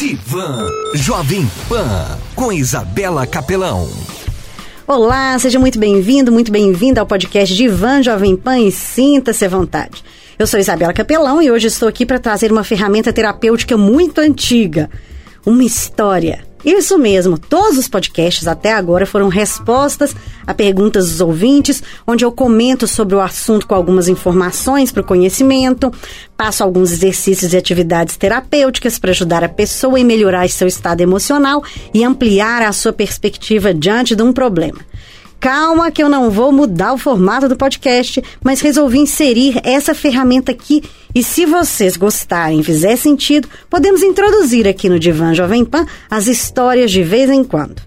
Divan Jovem Pan com Isabela Capelão. Olá, seja muito bem-vindo, muito bem-vinda ao podcast Divan Jovem Pan e sinta-se à vontade. Eu sou Isabela Capelão e hoje estou aqui para trazer uma ferramenta terapêutica muito antiga, uma história isso mesmo, todos os podcasts até agora foram respostas a perguntas dos ouvintes, onde eu comento sobre o assunto com algumas informações para o conhecimento, passo alguns exercícios e atividades terapêuticas para ajudar a pessoa a melhorar seu estado emocional e ampliar a sua perspectiva diante de um problema. Calma que eu não vou mudar o formato do podcast, mas resolvi inserir essa ferramenta aqui e se vocês gostarem fizer sentido, podemos introduzir aqui no Divã Jovem Pan as histórias de vez em quando.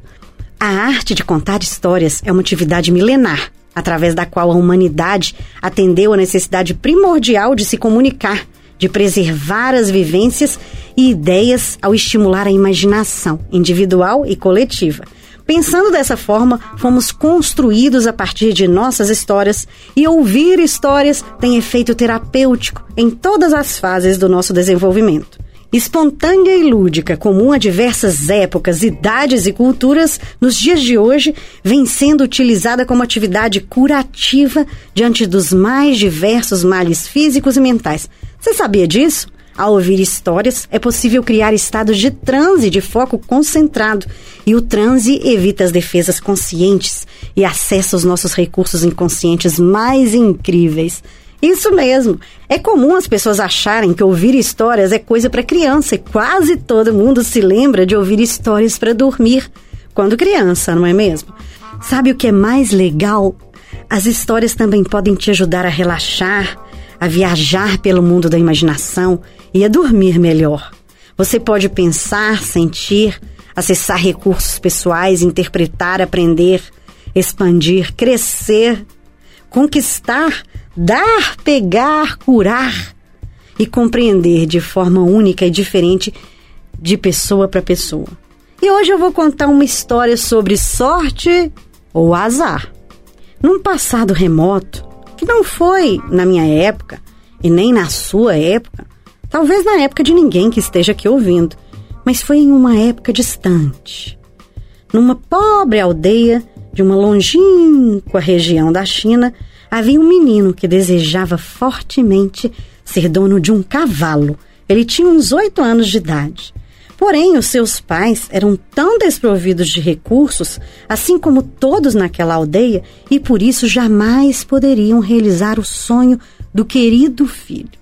A arte de contar histórias é uma atividade milenar, através da qual a humanidade atendeu a necessidade primordial de se comunicar, de preservar as vivências e ideias ao estimular a imaginação individual e coletiva Pensando dessa forma, fomos construídos a partir de nossas histórias e ouvir histórias tem efeito terapêutico em todas as fases do nosso desenvolvimento. Espontânea e lúdica, comum a diversas épocas, idades e culturas, nos dias de hoje vem sendo utilizada como atividade curativa diante dos mais diversos males físicos e mentais. Você sabia disso? Ao ouvir histórias, é possível criar estados de transe de foco concentrado, e o transe evita as defesas conscientes e acessa os nossos recursos inconscientes mais incríveis. Isso mesmo. É comum as pessoas acharem que ouvir histórias é coisa para criança, e quase todo mundo se lembra de ouvir histórias para dormir quando criança, não é mesmo? Sabe o que é mais legal? As histórias também podem te ajudar a relaxar, a viajar pelo mundo da imaginação e a dormir melhor. Você pode pensar, sentir, acessar recursos pessoais, interpretar, aprender, expandir, crescer, conquistar, dar, pegar, curar e compreender de forma única e diferente de pessoa para pessoa. E hoje eu vou contar uma história sobre sorte ou azar. Num passado remoto, que não foi na minha época e nem na sua época, Talvez na época de ninguém que esteja aqui ouvindo, mas foi em uma época distante. Numa pobre aldeia de uma longínqua região da China, havia um menino que desejava fortemente ser dono de um cavalo. Ele tinha uns oito anos de idade. Porém, os seus pais eram tão desprovidos de recursos, assim como todos naquela aldeia, e por isso jamais poderiam realizar o sonho do querido filho.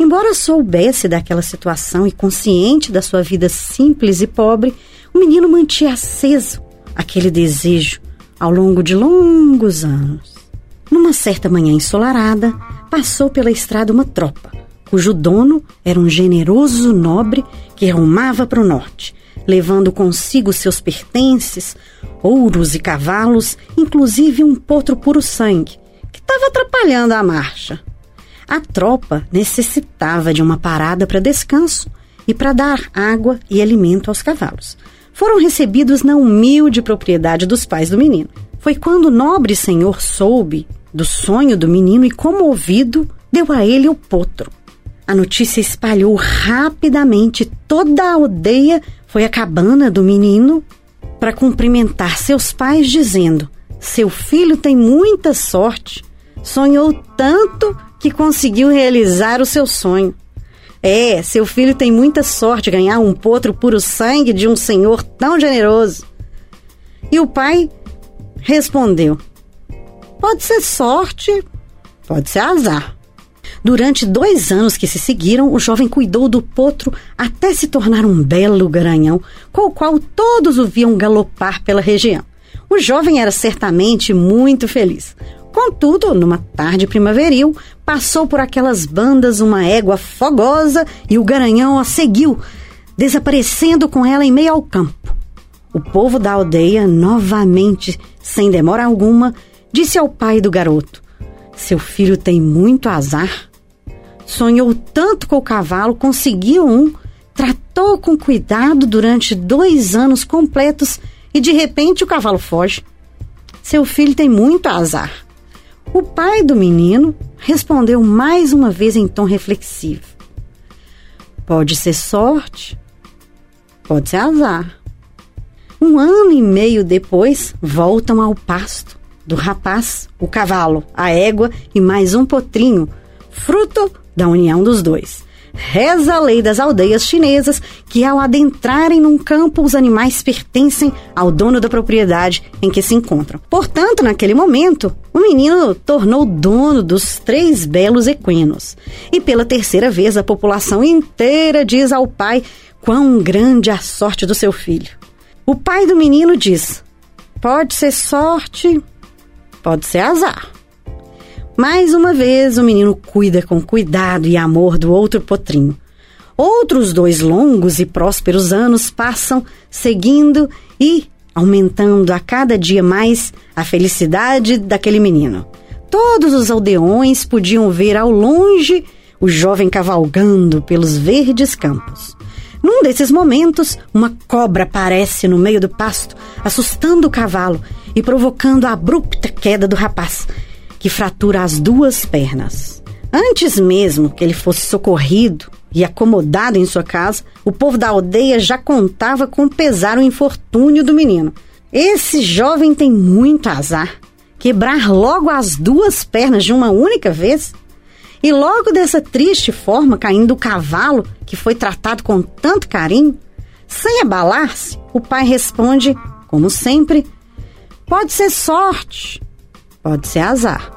Embora soubesse daquela situação e consciente da sua vida simples e pobre, o menino mantinha aceso aquele desejo ao longo de longos anos. Numa certa manhã ensolarada, passou pela estrada uma tropa, cujo dono era um generoso nobre que rumava para o norte, levando consigo seus pertences, ouros e cavalos, inclusive um potro puro sangue, que estava atrapalhando a marcha. A tropa necessitava de uma parada para descanso e para dar água e alimento aos cavalos. Foram recebidos na humilde propriedade dos pais do menino. Foi quando o nobre senhor soube do sonho do menino e, comovido, deu a ele o potro. A notícia espalhou rapidamente. Toda a aldeia foi à cabana do menino para cumprimentar seus pais, dizendo: Seu filho tem muita sorte. Sonhou tanto que conseguiu realizar o seu sonho. É, seu filho tem muita sorte ganhar um potro puro sangue de um senhor tão generoso. E o pai respondeu: Pode ser sorte, pode ser azar. Durante dois anos que se seguiram, o jovem cuidou do potro até se tornar um belo garanhão, com o qual todos o viam galopar pela região. O jovem era certamente muito feliz. Contudo, numa tarde primaveril, passou por aquelas bandas uma égua fogosa e o garanhão a seguiu, desaparecendo com ela em meio ao campo. O povo da aldeia, novamente, sem demora alguma, disse ao pai do garoto: Seu filho tem muito azar. Sonhou tanto com o cavalo, conseguiu um, tratou com cuidado durante dois anos completos e de repente o cavalo foge. Seu filho tem muito azar. O pai do menino respondeu mais uma vez em tom reflexivo: Pode ser sorte, Pode ser azar. Um ano e meio depois, voltam ao pasto do rapaz, o cavalo, a égua e mais um potrinho, fruto da união dos dois. Reza a lei das aldeias chinesas que, ao adentrarem num campo, os animais pertencem ao dono da propriedade em que se encontram. Portanto, naquele momento, o menino tornou dono dos três belos equinos. E pela terceira vez, a população inteira diz ao pai quão grande a sorte do seu filho. O pai do menino diz: Pode ser sorte, pode ser azar. Mais uma vez, o menino cuida com cuidado e amor do outro potrinho. Outros dois longos e prósperos anos passam seguindo e aumentando a cada dia mais a felicidade daquele menino. Todos os aldeões podiam ver ao longe o jovem cavalgando pelos verdes campos. Num desses momentos, uma cobra aparece no meio do pasto, assustando o cavalo e provocando a abrupta queda do rapaz, que fratura as duas pernas. Antes mesmo que ele fosse socorrido e acomodado em sua casa, o povo da aldeia já contava com pesar o infortúnio do menino. Esse jovem tem muito azar. Quebrar logo as duas pernas de uma única vez? E logo dessa triste forma, caindo o cavalo que foi tratado com tanto carinho? Sem abalar-se, o pai responde, como sempre: Pode ser sorte, pode ser azar.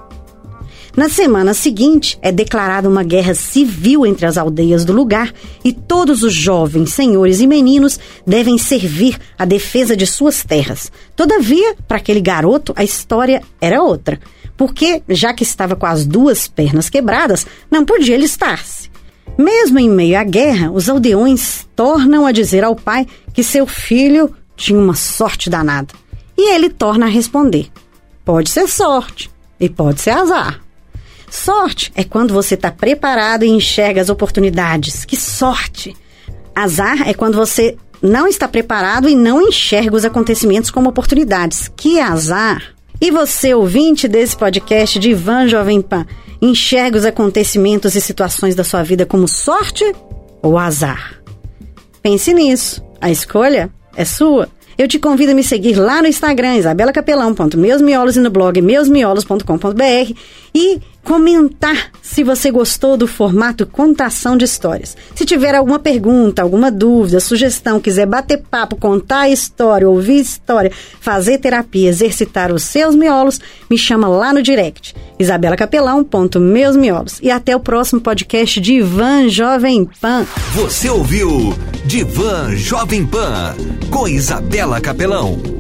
Na semana seguinte, é declarada uma guerra civil entre as aldeias do lugar e todos os jovens, senhores e meninos devem servir à defesa de suas terras. Todavia, para aquele garoto, a história era outra, porque, já que estava com as duas pernas quebradas, não podia alistar-se. Mesmo em meio à guerra, os aldeões tornam a dizer ao pai que seu filho tinha uma sorte danada. E ele torna a responder: pode ser sorte e pode ser azar. Sorte é quando você está preparado e enxerga as oportunidades. Que sorte! Azar é quando você não está preparado e não enxerga os acontecimentos como oportunidades. Que azar! E você, ouvinte desse podcast de Ivan Jovem Pan, enxerga os acontecimentos e situações da sua vida como sorte ou azar? Pense nisso. A escolha é sua. Eu te convido a me seguir lá no Instagram, isabelacapelão.meusmiolos e no blog meusmiolos.com.br e comentar se você gostou do formato contação de histórias. Se tiver alguma pergunta, alguma dúvida, sugestão, quiser bater papo, contar história, ouvir história, fazer terapia, exercitar os seus miolos, me chama lá no direct. isabelacapelão.meusmiolos. E até o próximo podcast de Ivan Jovem Pan. Você ouviu Divan Jovem Pan com Isabela Capelão.